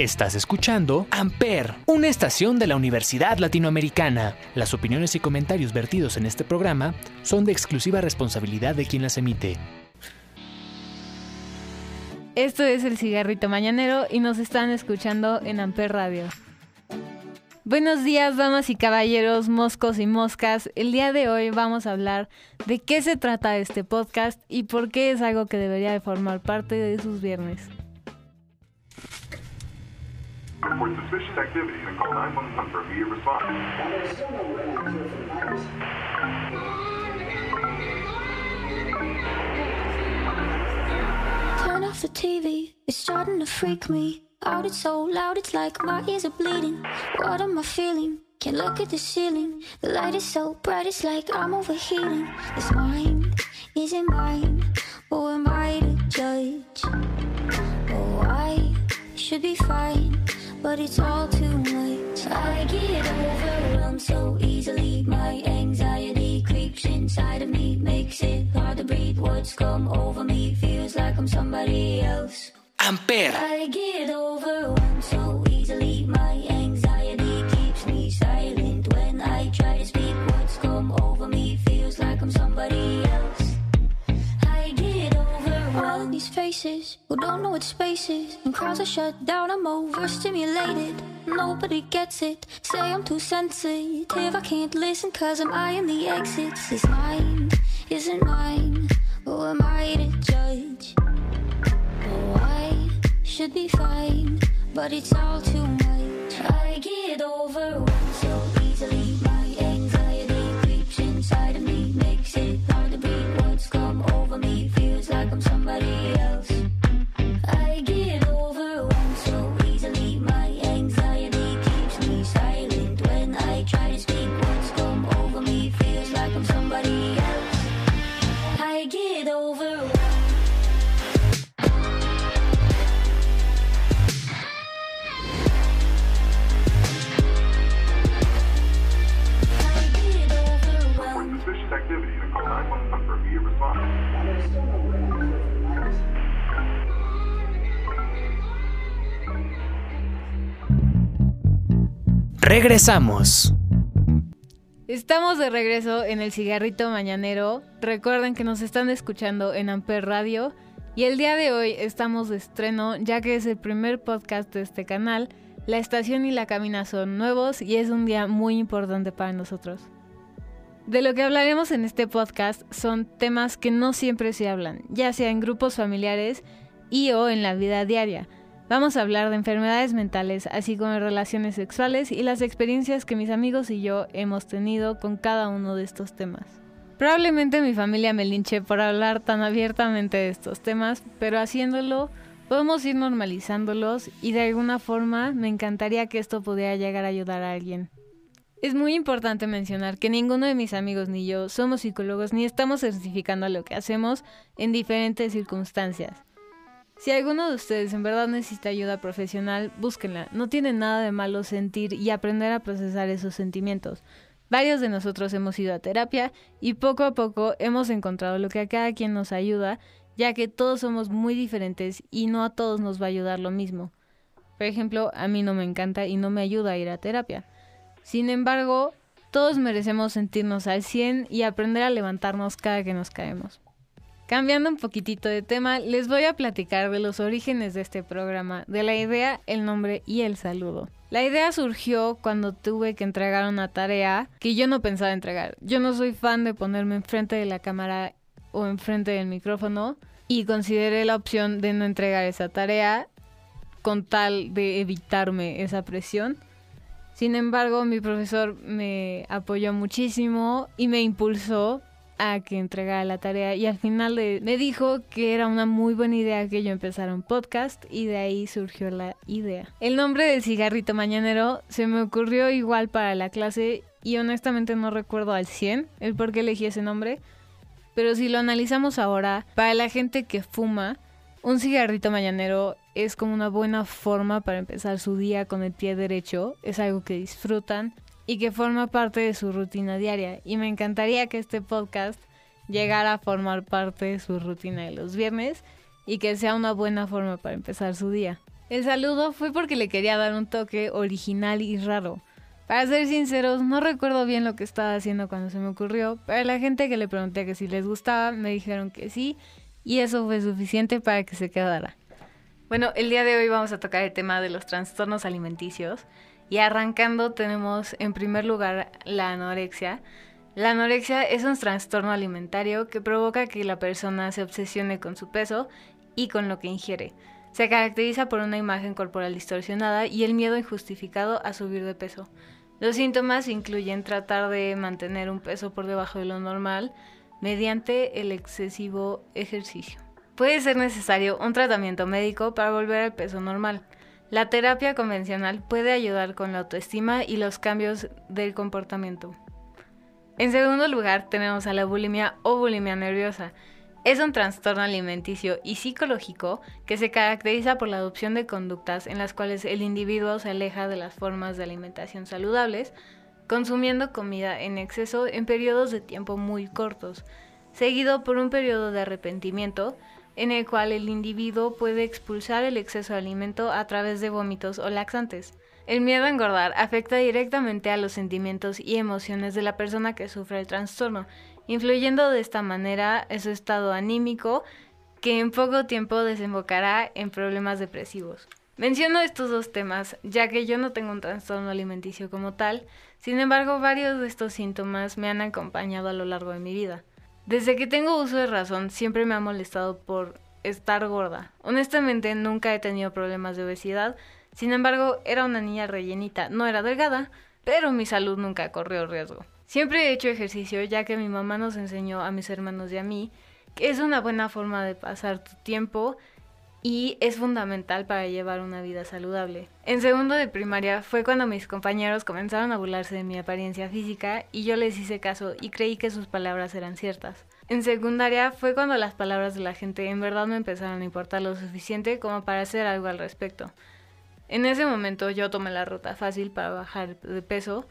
Estás escuchando Amper, una estación de la Universidad Latinoamericana. Las opiniones y comentarios vertidos en este programa son de exclusiva responsabilidad de quien las emite. Esto es el cigarrito mañanero y nos están escuchando en Amper Radio. Buenos días, damas y caballeros, moscos y moscas. El día de hoy vamos a hablar de qué se trata este podcast y por qué es algo que debería de formar parte de sus viernes. Report suspicious activity and call 911 for immediate response. Turn off the TV, it's starting to freak me out. It's so loud, it's like my ears are bleeding. What am I feeling? Can't look at the ceiling. The light is so bright, it's like I'm overheating. This mind isn't mine. Who am I to judge? Oh, I should be fine, but it's all too much. I get overwhelmed so easily. My anxiety creeps inside of me, makes it hard to breathe. Words come over me, feels like I'm somebody else. Amper. I get overwhelmed so easily. My anxiety faces who don't know what space is. When crowds are shut down, I'm overstimulated. Nobody gets it. Say I'm too sensitive. I can't listen cause I'm eyeing the exits. This mind isn't mine. Who am I to judge? Oh, I should be fine, but it's all too much. I get overwhelmed so easily. Regresamos. Estamos de regreso en el cigarrito mañanero. Recuerden que nos están escuchando en Amper Radio. Y el día de hoy estamos de estreno, ya que es el primer podcast de este canal. La estación y la cabina son nuevos y es un día muy importante para nosotros. De lo que hablaremos en este podcast son temas que no siempre se hablan, ya sea en grupos familiares y o en la vida diaria. Vamos a hablar de enfermedades mentales, así como de relaciones sexuales y las experiencias que mis amigos y yo hemos tenido con cada uno de estos temas. Probablemente mi familia me linche por hablar tan abiertamente de estos temas, pero haciéndolo podemos ir normalizándolos y de alguna forma me encantaría que esto pudiera llegar a ayudar a alguien. Es muy importante mencionar que ninguno de mis amigos ni yo somos psicólogos ni estamos certificando lo que hacemos en diferentes circunstancias. Si alguno de ustedes en verdad necesita ayuda profesional, búsquenla. No tiene nada de malo sentir y aprender a procesar esos sentimientos. Varios de nosotros hemos ido a terapia y poco a poco hemos encontrado lo que a cada quien nos ayuda, ya que todos somos muy diferentes y no a todos nos va a ayudar lo mismo. Por ejemplo, a mí no me encanta y no me ayuda a ir a terapia. Sin embargo, todos merecemos sentirnos al 100 y aprender a levantarnos cada que nos caemos. Cambiando un poquitito de tema, les voy a platicar de los orígenes de este programa, de la idea, el nombre y el saludo. La idea surgió cuando tuve que entregar una tarea que yo no pensaba entregar. Yo no soy fan de ponerme enfrente de la cámara o enfrente del micrófono y consideré la opción de no entregar esa tarea con tal de evitarme esa presión. Sin embargo, mi profesor me apoyó muchísimo y me impulsó a que entregara la tarea y al final me dijo que era una muy buena idea que yo empezara un podcast y de ahí surgió la idea. El nombre del cigarrito mañanero se me ocurrió igual para la clase y honestamente no recuerdo al 100 el por qué elegí ese nombre, pero si lo analizamos ahora, para la gente que fuma, un cigarrito mañanero es como una buena forma para empezar su día con el pie derecho, es algo que disfrutan y que forma parte de su rutina diaria. Y me encantaría que este podcast llegara a formar parte de su rutina de los viernes y que sea una buena forma para empezar su día. El saludo fue porque le quería dar un toque original y raro. Para ser sinceros, no recuerdo bien lo que estaba haciendo cuando se me ocurrió, pero la gente que le pregunté que si les gustaba me dijeron que sí y eso fue suficiente para que se quedara. Bueno, el día de hoy vamos a tocar el tema de los trastornos alimenticios y arrancando tenemos en primer lugar la anorexia. La anorexia es un trastorno alimentario que provoca que la persona se obsesione con su peso y con lo que ingiere. Se caracteriza por una imagen corporal distorsionada y el miedo injustificado a subir de peso. Los síntomas incluyen tratar de mantener un peso por debajo de lo normal mediante el excesivo ejercicio. Puede ser necesario un tratamiento médico para volver al peso normal. La terapia convencional puede ayudar con la autoestima y los cambios del comportamiento. En segundo lugar, tenemos a la bulimia o bulimia nerviosa. Es un trastorno alimenticio y psicológico que se caracteriza por la adopción de conductas en las cuales el individuo se aleja de las formas de alimentación saludables, consumiendo comida en exceso en periodos de tiempo muy cortos, seguido por un periodo de arrepentimiento en el cual el individuo puede expulsar el exceso de alimento a través de vómitos o laxantes. El miedo a engordar afecta directamente a los sentimientos y emociones de la persona que sufre el trastorno, influyendo de esta manera en su estado anímico, que en poco tiempo desembocará en problemas depresivos. Menciono estos dos temas, ya que yo no tengo un trastorno alimenticio como tal, sin embargo varios de estos síntomas me han acompañado a lo largo de mi vida. Desde que tengo uso de razón siempre me ha molestado por estar gorda. Honestamente nunca he tenido problemas de obesidad, sin embargo era una niña rellenita, no era delgada, pero mi salud nunca corrió riesgo. Siempre he hecho ejercicio ya que mi mamá nos enseñó a mis hermanos y a mí que es una buena forma de pasar tu tiempo y es fundamental para llevar una vida saludable. En segundo de primaria fue cuando mis compañeros comenzaron a burlarse de mi apariencia física y yo les hice caso y creí que sus palabras eran ciertas. En secundaria fue cuando las palabras de la gente en verdad me empezaron a importar lo suficiente como para hacer algo al respecto. En ese momento yo tomé la ruta fácil para bajar de peso,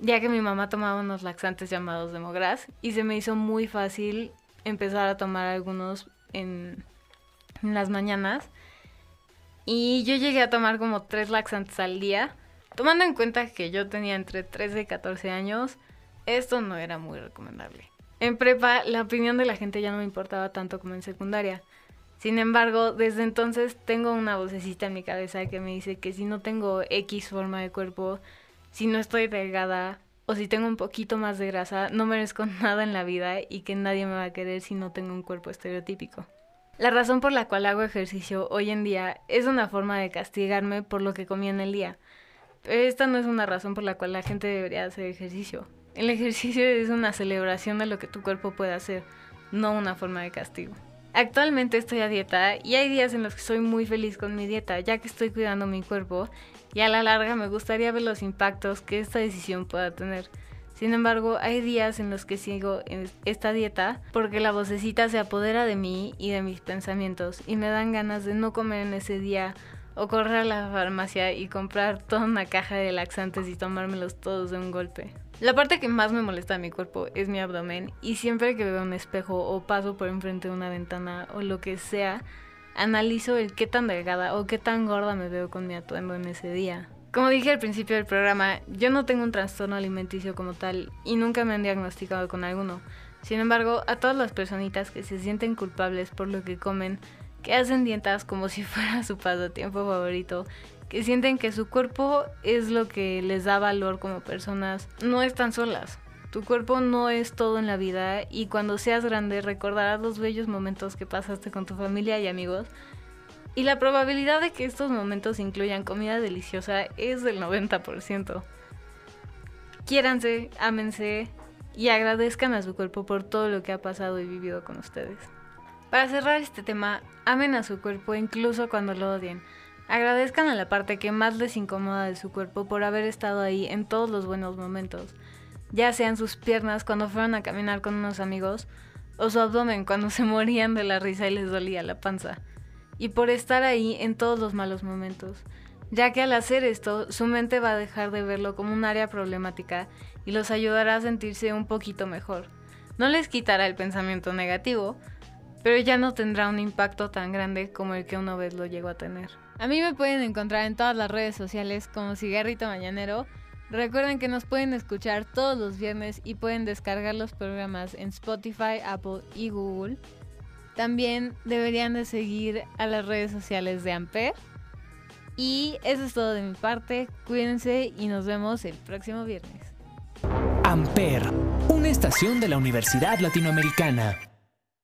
ya que mi mamá tomaba unos laxantes llamados Demogras y se me hizo muy fácil empezar a tomar algunos en en las mañanas. Y yo llegué a tomar como tres laxantes al día. Tomando en cuenta que yo tenía entre 13 y 14 años, esto no era muy recomendable. En prepa, la opinión de la gente ya no me importaba tanto como en secundaria. Sin embargo, desde entonces tengo una vocecita en mi cabeza que me dice que si no tengo X forma de cuerpo, si no estoy delgada o si tengo un poquito más de grasa, no merezco nada en la vida y que nadie me va a querer si no tengo un cuerpo estereotípico. La razón por la cual hago ejercicio hoy en día es una forma de castigarme por lo que comí en el día. Pero esta no es una razón por la cual la gente debería hacer ejercicio. El ejercicio es una celebración de lo que tu cuerpo puede hacer, no una forma de castigo. Actualmente estoy a dieta y hay días en los que soy muy feliz con mi dieta, ya que estoy cuidando mi cuerpo y a la larga me gustaría ver los impactos que esta decisión pueda tener. Sin embargo, hay días en los que sigo en esta dieta porque la vocecita se apodera de mí y de mis pensamientos y me dan ganas de no comer en ese día o correr a la farmacia y comprar toda una caja de laxantes y tomármelos todos de un golpe. La parte que más me molesta de mi cuerpo es mi abdomen y siempre que veo un espejo o paso por enfrente de una ventana o lo que sea, analizo el qué tan delgada o qué tan gorda me veo con mi atuendo en ese día. Como dije al principio del programa, yo no tengo un trastorno alimenticio como tal y nunca me han diagnosticado con alguno. Sin embargo, a todas las personitas que se sienten culpables por lo que comen, que hacen dietas como si fuera su pasatiempo favorito, que sienten que su cuerpo es lo que les da valor como personas, no están solas. Tu cuerpo no es todo en la vida y cuando seas grande recordarás los bellos momentos que pasaste con tu familia y amigos y la probabilidad de que estos momentos incluyan comida deliciosa es del 90%. Quiéranse, ámense y agradezcan a su cuerpo por todo lo que ha pasado y vivido con ustedes. Para cerrar este tema, amen a su cuerpo incluso cuando lo odien. Agradezcan a la parte que más les incomoda de su cuerpo por haber estado ahí en todos los buenos momentos, ya sean sus piernas cuando fueron a caminar con unos amigos, o su abdomen cuando se morían de la risa y les dolía la panza y por estar ahí en todos los malos momentos, ya que al hacer esto su mente va a dejar de verlo como un área problemática y los ayudará a sentirse un poquito mejor. No les quitará el pensamiento negativo, pero ya no tendrá un impacto tan grande como el que una vez lo llegó a tener. A mí me pueden encontrar en todas las redes sociales como Cigarrito Mañanero. Recuerden que nos pueden escuchar todos los viernes y pueden descargar los programas en Spotify, Apple y Google. También deberían de seguir a las redes sociales de Amper. Y eso es todo de mi parte. Cuídense y nos vemos el próximo viernes. Amper, una estación de la Universidad Latinoamericana.